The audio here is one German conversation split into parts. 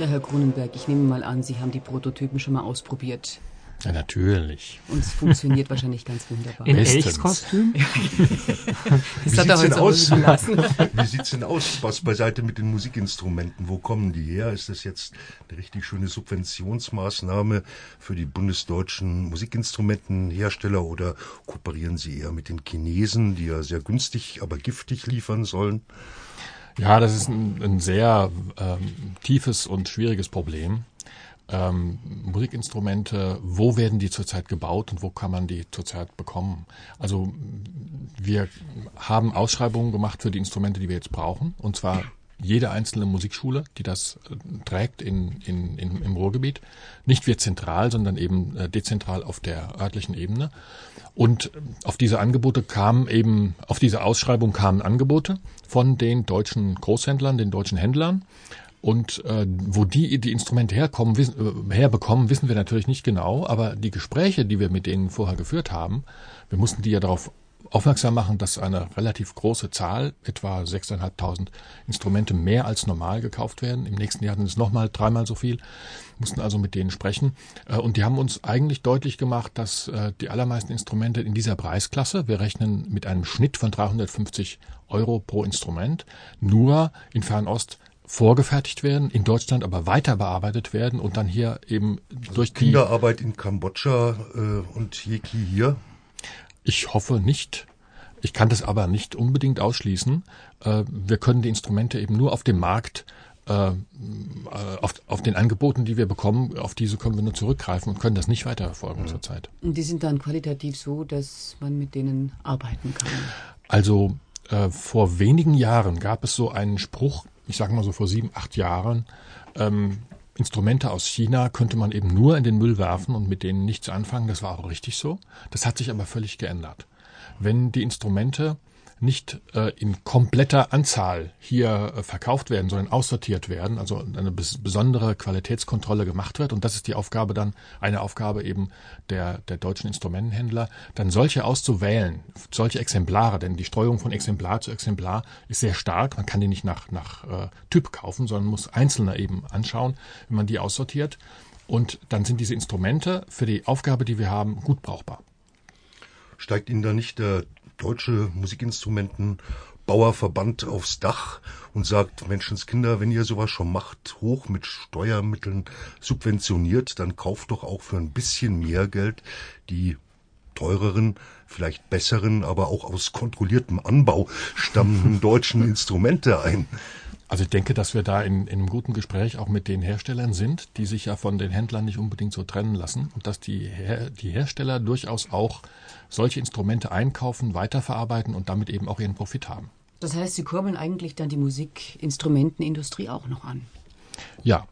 Ja, Herr Grunenberg, ich nehme mal an, Sie haben die Prototypen schon mal ausprobiert. Ja, natürlich. Und es funktioniert wahrschellich ganz wunderbar. In. Elchskostüm? Das Wie hat er sieht's heute aus? Wie sieht's denn aus? Was beiseite mit den Musikinstrumenten? Wo kommen die her? Ist das jetzt eine richtig schöne Subventionsmaßnahme für die bundesdeutschen Musikinstrumentenhersteller oder kooperieren Sie eher mit den Chinesen, die ja sehr günstig, aber giftig liefern sollen? Ja, das ist ein, ein sehr ähm, tiefes und schwieriges Problem. Ähm, Musikinstrumente, wo werden die zurzeit gebaut und wo kann man die zurzeit bekommen? Also wir haben Ausschreibungen gemacht für die Instrumente, die wir jetzt brauchen, und zwar jede einzelne Musikschule, die das äh, trägt in, in, in, im Ruhrgebiet. Nicht wir zentral, sondern eben äh, dezentral auf der örtlichen Ebene. Und äh, auf diese Angebote kamen eben, auf diese Ausschreibung kamen Angebote von den deutschen Großhändlern, den deutschen Händlern. Und äh, wo die die Instrumente herkommen, wissen, äh, herbekommen, wissen wir natürlich nicht genau. Aber die Gespräche, die wir mit denen vorher geführt haben, wir mussten die ja darauf aufmerksam machen, dass eine relativ große Zahl, etwa 6.500 Instrumente mehr als normal gekauft werden. Im nächsten Jahr sind es nochmal dreimal so viel. Mussten also mit denen sprechen. Äh, Und die haben uns eigentlich deutlich gemacht, dass äh, die allermeisten Instrumente in dieser Preisklasse, wir rechnen mit einem Schnitt von 350 Euro pro Instrument, nur in Fernost vorgefertigt werden, in Deutschland aber weiter bearbeitet werden und dann hier eben durch die Kinderarbeit in Kambodscha äh, und Jeki hier? Ich hoffe nicht. Ich kann das aber nicht unbedingt ausschließen. Äh, Wir können die Instrumente eben nur auf dem Markt, äh, äh, auf, auf den Angeboten, die wir bekommen, auf diese können wir nur zurückgreifen und können das nicht weiterverfolgen zurzeit. Und die sind dann qualitativ so, dass man mit denen arbeiten kann. Also äh, vor wenigen Jahren gab es so einen Spruch, ich sage mal so vor sieben, acht Jahren, ähm, Instrumente aus China könnte man eben nur in den Müll werfen und mit denen nichts anfangen. Das war auch richtig so. Das hat sich aber völlig geändert. Wenn die Instrumente nicht äh, in kompletter Anzahl hier äh, verkauft werden, sondern aussortiert werden, also eine bes besondere Qualitätskontrolle gemacht wird, und das ist die Aufgabe dann, eine Aufgabe eben der, der deutschen Instrumentenhändler, dann solche auszuwählen, solche Exemplare, denn die Streuung von Exemplar zu Exemplar ist sehr stark, man kann die nicht nach, nach äh, Typ kaufen, sondern muss einzelne eben anschauen, wenn man die aussortiert, und dann sind diese Instrumente für die Aufgabe, die wir haben, gut brauchbar. Steigt Ihnen da nicht der deutsche Musikinstrumentenbauerverband aufs Dach und sagt, Menschenskinder, wenn ihr sowas schon macht, hoch mit Steuermitteln subventioniert, dann kauft doch auch für ein bisschen mehr Geld die teureren, vielleicht besseren, aber auch aus kontrolliertem Anbau stammenden deutschen Instrumente ein. Also ich denke, dass wir da in, in einem guten Gespräch auch mit den Herstellern sind, die sich ja von den Händlern nicht unbedingt so trennen lassen und dass die, Her die Hersteller durchaus auch solche Instrumente einkaufen, weiterverarbeiten und damit eben auch ihren Profit haben. Das heißt, Sie kurbeln eigentlich dann die Musikinstrumentenindustrie auch noch an. Ja,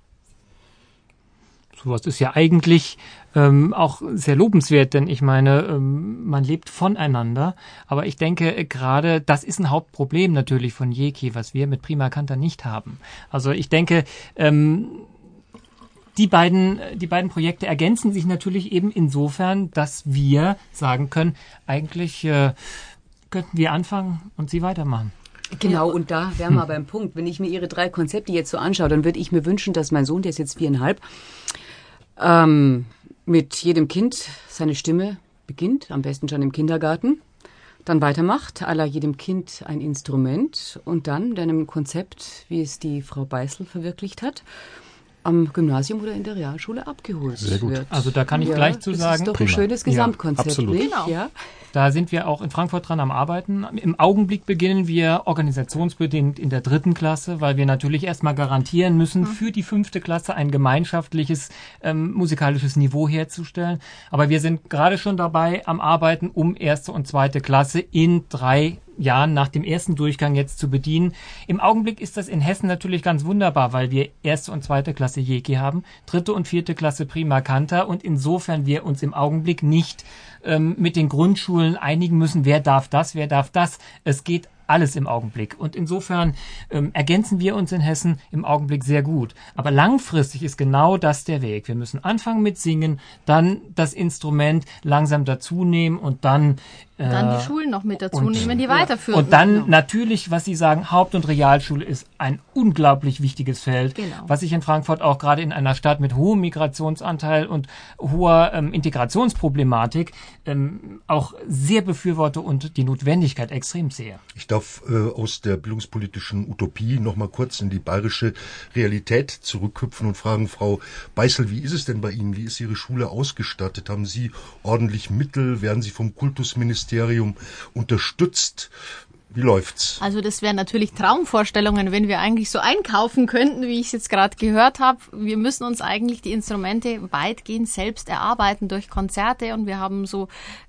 Sowas ist ja eigentlich ähm, auch sehr lobenswert, denn ich meine, ähm, man lebt voneinander. Aber ich denke äh, gerade, das ist ein Hauptproblem natürlich von Jeki, was wir mit Prima Canta nicht haben. Also ich denke, ähm, die beiden, die beiden Projekte ergänzen sich natürlich eben insofern, dass wir sagen können, eigentlich äh, könnten wir anfangen und sie weitermachen. Genau, und da wären wir beim Punkt. Wenn ich mir Ihre drei Konzepte jetzt so anschaue, dann würde ich mir wünschen, dass mein Sohn, der ist jetzt viereinhalb, ähm, mit jedem Kind seine Stimme beginnt, am besten schon im Kindergarten, dann weitermacht, aller jedem Kind ein Instrument und dann mit einem Konzept, wie es die Frau Beißel verwirklicht hat, am Gymnasium oder in der Realschule abgeholt Sehr gut. wird. Also da kann ich gleich zu das sagen- ist doch Prima. ein schönes Ja, Gesamtkonzept, absolut. nicht? Genau. Ja? Da sind wir auch in Frankfurt dran am Arbeiten. Im Augenblick beginnen wir organisationsbedingt in der dritten Klasse, weil wir natürlich erstmal garantieren müssen, für die fünfte Klasse ein gemeinschaftliches ähm, musikalisches Niveau herzustellen. Aber wir sind gerade schon dabei am Arbeiten, um erste und zweite Klasse in drei Jahren nach dem ersten Durchgang jetzt zu bedienen. Im Augenblick ist das in Hessen natürlich ganz wunderbar, weil wir erste und zweite Klasse Jeki haben, dritte und vierte Klasse Prima Canta und insofern wir uns im Augenblick nicht ähm, mit den Grundschulen einigen müssen, wer darf das, wer darf das. Es geht alles im Augenblick. Und insofern ähm, ergänzen wir uns in Hessen im Augenblick sehr gut. Aber langfristig ist genau das der Weg. Wir müssen anfangen mit Singen, dann das Instrument langsam dazu nehmen und dann Und dann die Schulen noch mit dazu nehmen, die weiterführen. Und dann natürlich, was Sie sagen, Haupt- und Realschule ist ein unglaublich wichtiges Feld, Genau. was ich in Frankfurt auch gerade in einer Stadt mit hohem Migrationsanteil und hoher ähm, Integrationsproblematik ähm, auch sehr befürworte und die Notwendigkeit extrem sehe. Ich darf äh, aus der bildungspolitischen Utopie noch mal kurz in die bayerische Realität zurückhüpfen und fragen, Frau Beißel, wie ist es denn bei Ihnen? Wie ist Ihre Schule ausgestattet? Haben Sie ordentlich Mittel? Werden Sie vom Kultusministerium unterstützt? Wie läuft's? Also das wären natürlich Traumvorstellungen, wenn wir eigentlich so einkaufen könnten, wie ich es jetzt gerade gehört habe. Wir müssen uns eigentlich die Instrumente weitgehend selbst erarbeiten durch Konzerte und wir haben so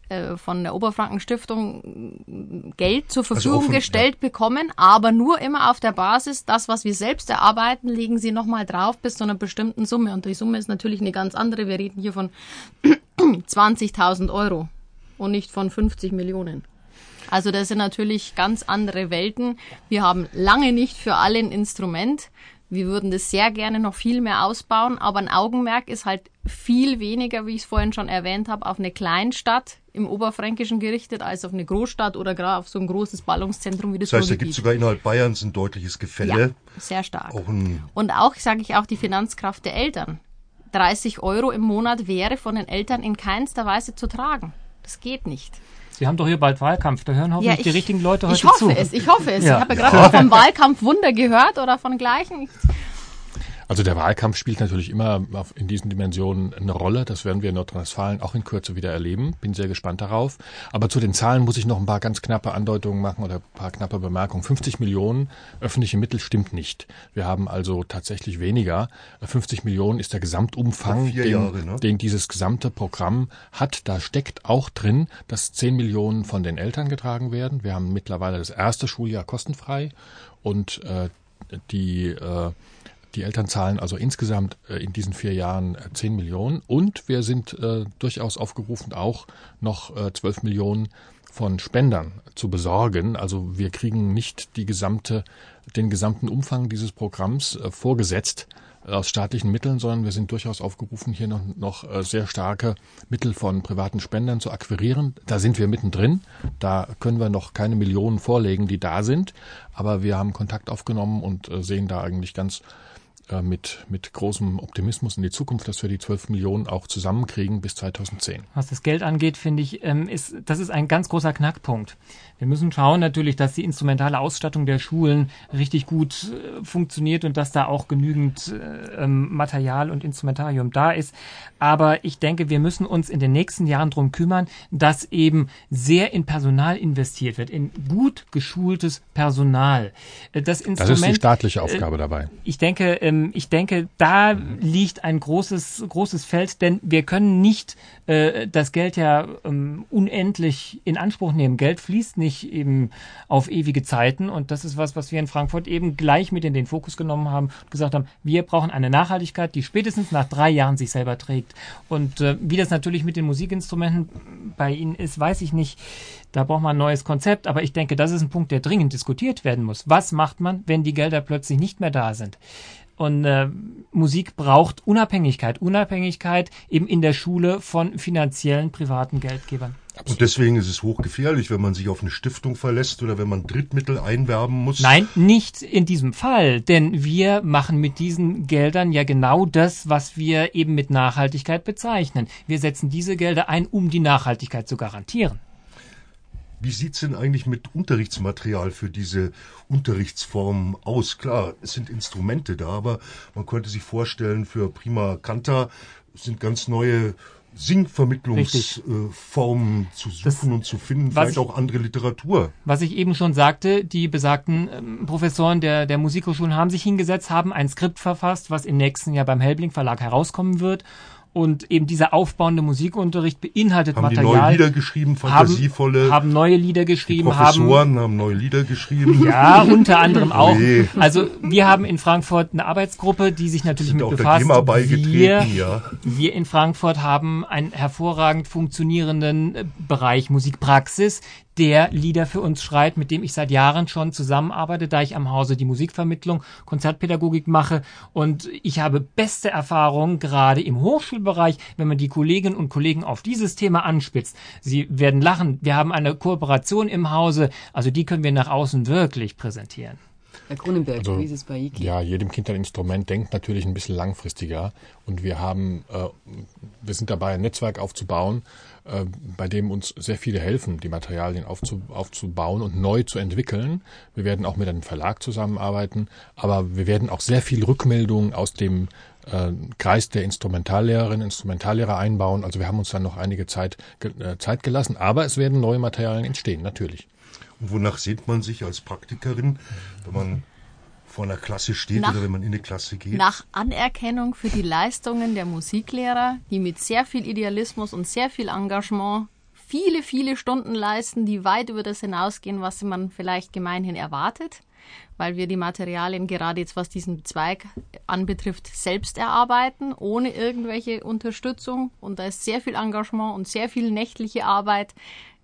äh, von der Oberfrankenstiftung Geld zur Verfügung offen, gestellt bekommen, aber nur immer auf der Basis, das, was wir selbst erarbeiten, legen sie nochmal drauf bis zu einer bestimmten Summe. Und die Summe ist natürlich eine ganz andere. Wir reden hier von 20.000 Euro und nicht von 50 Millionen. Also das sind natürlich ganz andere Welten. Wir haben lange nicht für alle ein Instrument. Wir würden das sehr gerne noch viel mehr ausbauen, aber ein Augenmerk ist halt viel weniger, wie ich es vorhin schon erwähnt habe, auf eine Kleinstadt im Oberfränkischen gerichtet, als auf eine Großstadt oder gerade auf so ein großes Ballungszentrum wie das, Das heißt, da gibt es sogar innerhalb Bayerns ein deutliches Gefälle. Ja, sehr stark. Auch ein Und auch, sage ich auch, die Finanzkraft der Eltern. 30 Euro im Monat wäre von den Eltern in keinster Weise zu tragen. Das geht nicht. Sie haben doch hier bald Wahlkampf, da hören hoffentlich die richtigen Leute heute ich hoffe zu. es, ich hoffe es. Ja. Ich habe ja gerade vom Wahlkampf Wunder gehört oder von gleichen. Ich, Also der Wahlkampf spielt natürlich immer in diesen Dimensionen eine Rolle. Das werden wir in Nordrhein-Westfalen auch in Kürze wieder erleben. Bin sehr gespannt darauf. Aber zu den Zahlen muss ich noch ein paar ganz knappe Andeutungen machen oder ein paar knappe Bemerkungen. 50 Millionen öffentliche Mittel stimmt nicht. Wir haben also tatsächlich weniger. 50 Millionen ist der Gesamtumfang, den, Jahre, ne? den dieses gesamte Programm hat. Da steckt auch drin, dass 10 Millionen von den Eltern getragen werden. Wir haben mittlerweile das erste Schuljahr kostenfrei und äh, die äh, die Eltern zahlen also insgesamt äh, in diesen vier Jahren äh, 10 Millionen und wir sind äh, durchaus aufgerufen, auch noch äh, 12 Millionen von Spendern zu besorgen. Also wir kriegen nicht die gesamte, den gesamten Umfang dieses Programms äh, vorgesetzt äh, aus staatlichen Mitteln, sondern wir sind durchaus aufgerufen, hier noch, noch äh, sehr starke Mittel von privaten Spendern zu akquirieren. Da sind wir mittendrin. Da können wir noch keine Millionen vorlegen, die da sind. Aber wir haben Kontakt aufgenommen und äh, sehen da eigentlich ganz äh, mit, mit großem Optimismus in die Zukunft, dass wir die 12 Millionen auch zusammenkriegen bis 2010. Was das Geld angeht, finde ich, ähm, ist, das ist ein ganz großer Knackpunkt. Wir müssen schauen natürlich, dass die instrumentale Ausstattung der Schulen richtig gut äh, funktioniert und dass da auch genügend äh, ähm, Material und Instrumentarium da ist. Aber ich denke, wir müssen uns in den nächsten Jahren drum kümmern, dass eben sehr in Personal investiert wird, in gut geschultes Personal. Äh, Das, Instrument, Das ist die staatliche Aufgabe dabei. ich denke, ähm, ich denke, da liegt ein großes, großes Feld, denn wir können nicht äh, das Geld ja ähm, unendlich in Anspruch nehmen. Geld fließt nicht eben auf ewige Zeiten und das ist was, was wir in Frankfurt eben gleich mit in den Fokus genommen haben und gesagt haben, wir brauchen eine Nachhaltigkeit, die spätestens nach drei Jahren sich selber trägt. Und äh, wie das natürlich mit den Musikinstrumenten bei Ihnen ist, weiß ich nicht. Da braucht man ein neues Konzept, aber ich denke, das ist ein Punkt, der dringend diskutiert werden muss. Was macht man, wenn die Gelder plötzlich nicht mehr da sind? Und äh, Musik braucht Unabhängigkeit. Unabhängigkeit eben in der Schule von finanziellen privaten Geldgebern. Und deswegen ist es hochgefährlich, wenn man sich auf eine Stiftung verlässt oder wenn man Drittmittel einwerben muss. Nein, nicht in diesem Fall, denn wir machen mit diesen Geldern ja genau das, was wir eben mit Nachhaltigkeit bezeichnen. Wir setzen diese Gelder ein, um die Nachhaltigkeit zu garantieren. Wie sieht's denn eigentlich mit Unterrichtsmaterial für diese Unterrichtsform aus? Klar, es sind Instrumente da, aber man könnte sich vorstellen, für Prima Canta sind ganz neue Singvermittlungsformen zu suchen Das- und zu finden, vielleicht ich- auch andere Literatur. Was ich eben schon sagte, die besagten ähm, Professoren der, der Musikhochschulen haben sich hingesetzt, haben ein Skript verfasst, was im nächsten Jahr beim Hellblink Verlag herauskommen wird. Und eben dieser aufbauende Musikunterricht beinhaltet Haben die Material. neue Lieder geschrieben, fantasievolle haben, haben neue Lieder die geschrieben, haben Professoren haben, neue Lieder geschrieben. ja unter anderem auch. Nee. Also wir haben in Frankfurt eine Arbeitsgruppe, die sich natürlich sind mit auch der befasst. Beigetreten, wir, ja. wir in Frankfurt haben einen hervorragend funktionierenden Bereich Musikpraxis, der Lieder für uns schreit, mit dem ich seit Jahren schon zusammenarbeite, da ich am Hause die Musikvermittlung, Konzertpädagogik mache. Und ich habe beste Erfahrungen gerade im Hochschulbereich, wenn man die Kolleginnen und Kollegen auf dieses Thema anspitzt. Sie werden lachen. Wir haben eine Kooperation im Hause, also die können wir nach außen wirklich präsentieren. Herr Grunenberg, Also, wie ist es bei IKI? Ja, jedem Kind ein Instrument denkt natürlich ein bisschen langfristiger. Und wir haben, äh, wir sind dabei, ein Netzwerk aufzubauen, äh, bei dem uns sehr viele helfen, die Materialien aufzu, aufzubauen und neu zu entwickeln. Wir werden auch mit einem Verlag zusammenarbeiten, aber wir werden auch sehr viel Rückmeldungen aus dem äh, Kreis der Instrumentallehrerinnen, Instrumentallehrer einbauen. Also wir haben uns dann noch einige Zeit, äh, Zeit gelassen, aber es werden neue Materialien entstehen, natürlich. Und wonach sehnt man sich als Praktikerin, wenn man vor einer Klasse steht Nach- oder wenn man in eine Klasse geht? Nach Anerkennung für die Leistungen der Musiklehrer, die mit sehr viel Idealismus und sehr viel Engagement viele, viele Stunden leisten, die weit über das hinausgehen, was man vielleicht gemeinhin erwartet, weil wir die Materialien gerade jetzt, was diesen Zweig anbetrifft, selbst erarbeiten, ohne irgendwelche Unterstützung. Und da ist sehr viel Engagement und sehr viel nächtliche Arbeit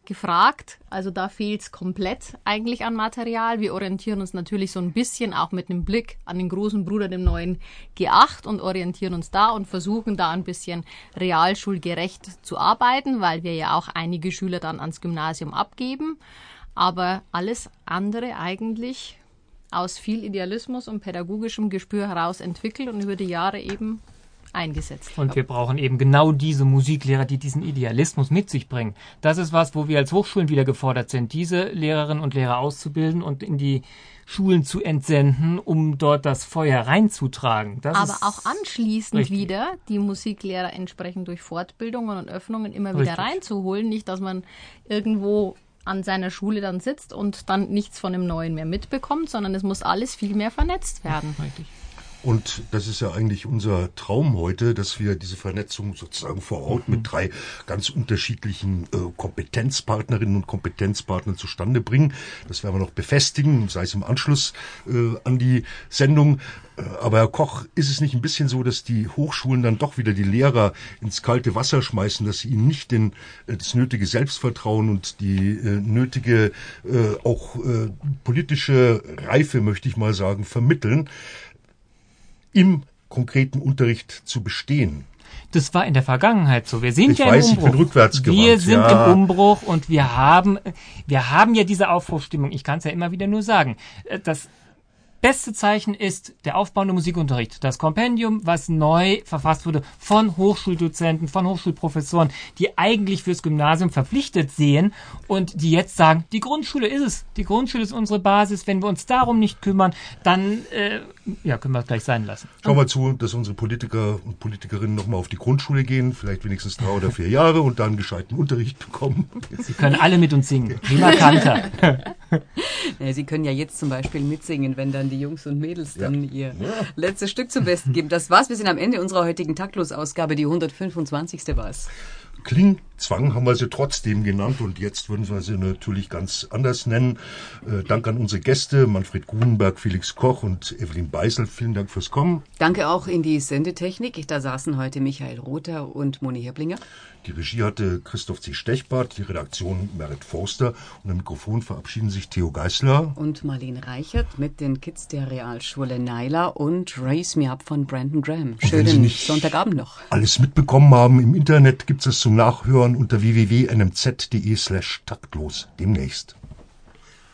gefragt. Also da fehlt es komplett eigentlich an Material. Wir orientieren uns natürlich so ein bisschen auch mit einem Blick an den großen Bruder, dem neuen G8 und orientieren uns da und versuchen da ein bisschen realschulgerecht zu arbeiten, weil wir ja auch einige Schüler dann ans Gymnasium abgeben. Aber alles andere eigentlich aus viel Idealismus und pädagogischem Gespür heraus entwickelt und über die Jahre eben eingesetzt. Und wir brauchen eben genau diese Musiklehrer, die diesen Idealismus mit sich bringen. Das ist was, wo wir als Hochschulen wieder gefordert sind, diese Lehrerinnen und Lehrer auszubilden und in die Schulen zu entsenden, um dort das Feuer reinzutragen. Das aber auch anschließend richtig. wieder die Musiklehrer entsprechend durch Fortbildungen und Öffnungen immer wieder Richtig. reinzuholen. Nicht, dass man irgendwo an seiner Schule dann sitzt und dann nichts von dem Neuen mehr mitbekommt, sondern es muss alles viel mehr vernetzt werden. Richtig. Und das ist ja eigentlich unser Traum heute, dass wir diese Vernetzung sozusagen vor Ort mit drei ganz unterschiedlichen äh, Kompetenzpartnerinnen und Kompetenzpartnern zustande bringen. Das werden wir noch befestigen, sei es im Anschluss äh, an die Sendung. Äh, Aber Herr Koch, ist es nicht ein bisschen so, dass die Hochschulen dann doch wieder die Lehrer ins kalte Wasser schmeißen, dass sie ihnen nicht den, äh, das nötige Selbstvertrauen und die äh, nötige äh, auch äh, politische Reife, möchte ich mal sagen, vermitteln? Im konkreten Unterricht zu bestehen. Das war in der Vergangenheit so. Wir sind Ich ja weiß, im ich bin Umbruch. rückwärtsgewandt, Wir sind ja. im Umbruch und wir haben, wir haben ja diese Aufbruchstimmung. Ich kann es ja immer wieder nur sagen. Das beste Zeichen ist der aufbauende Musikunterricht. Das Kompendium, was neu verfasst wurde von Hochschuldozenten, von Hochschulprofessoren, die eigentlich fürs Gymnasium verpflichtet sehen und die jetzt sagen, die Grundschule ist es. Die Grundschule ist unsere Basis. Wenn wir uns darum nicht kümmern, dann äh, ja, können wir es gleich sein lassen. Schauen wir zu, dass unsere Politiker und Politikerinnen nochmal auf die Grundschule gehen, vielleicht wenigstens drei oder vier Jahre und dann gescheiten Unterricht bekommen. Sie können alle mit uns singen. Prima Kanter. Ja, Sie können ja jetzt zum Beispiel mitsingen, wenn dann die Jungs und Mädels dann ihr letztes Stück zum Besten geben. Das war's. Wir sind am Ende unserer heutigen Taktlos-Ausgabe. Die 125. war's. Klingzwang haben wir sie trotzdem genannt und jetzt würden wir sie natürlich ganz anders nennen. Äh, Dank an unsere Gäste, Manfred Grunenberg, Felix Koch und Evelyn Beisel. Vielen Dank fürs Kommen. Danke auch in die Sendetechnik. Da saßen heute Michael Rother und Moni Herblinger. Die Regie hatte Christoph C. Stechbart, die Redaktion Merit Forster und am Mikrofon verabschieden sich Theo Geißler. Und Marlene Reichert mit den Kids der Realschule Naila und Raise Me Up von Brandon Graham. Schönen Sonntagabend noch. Alles mitbekommen haben im Internet gibt es zum Nachhören unter www.nmz.de slash taktlos demnächst.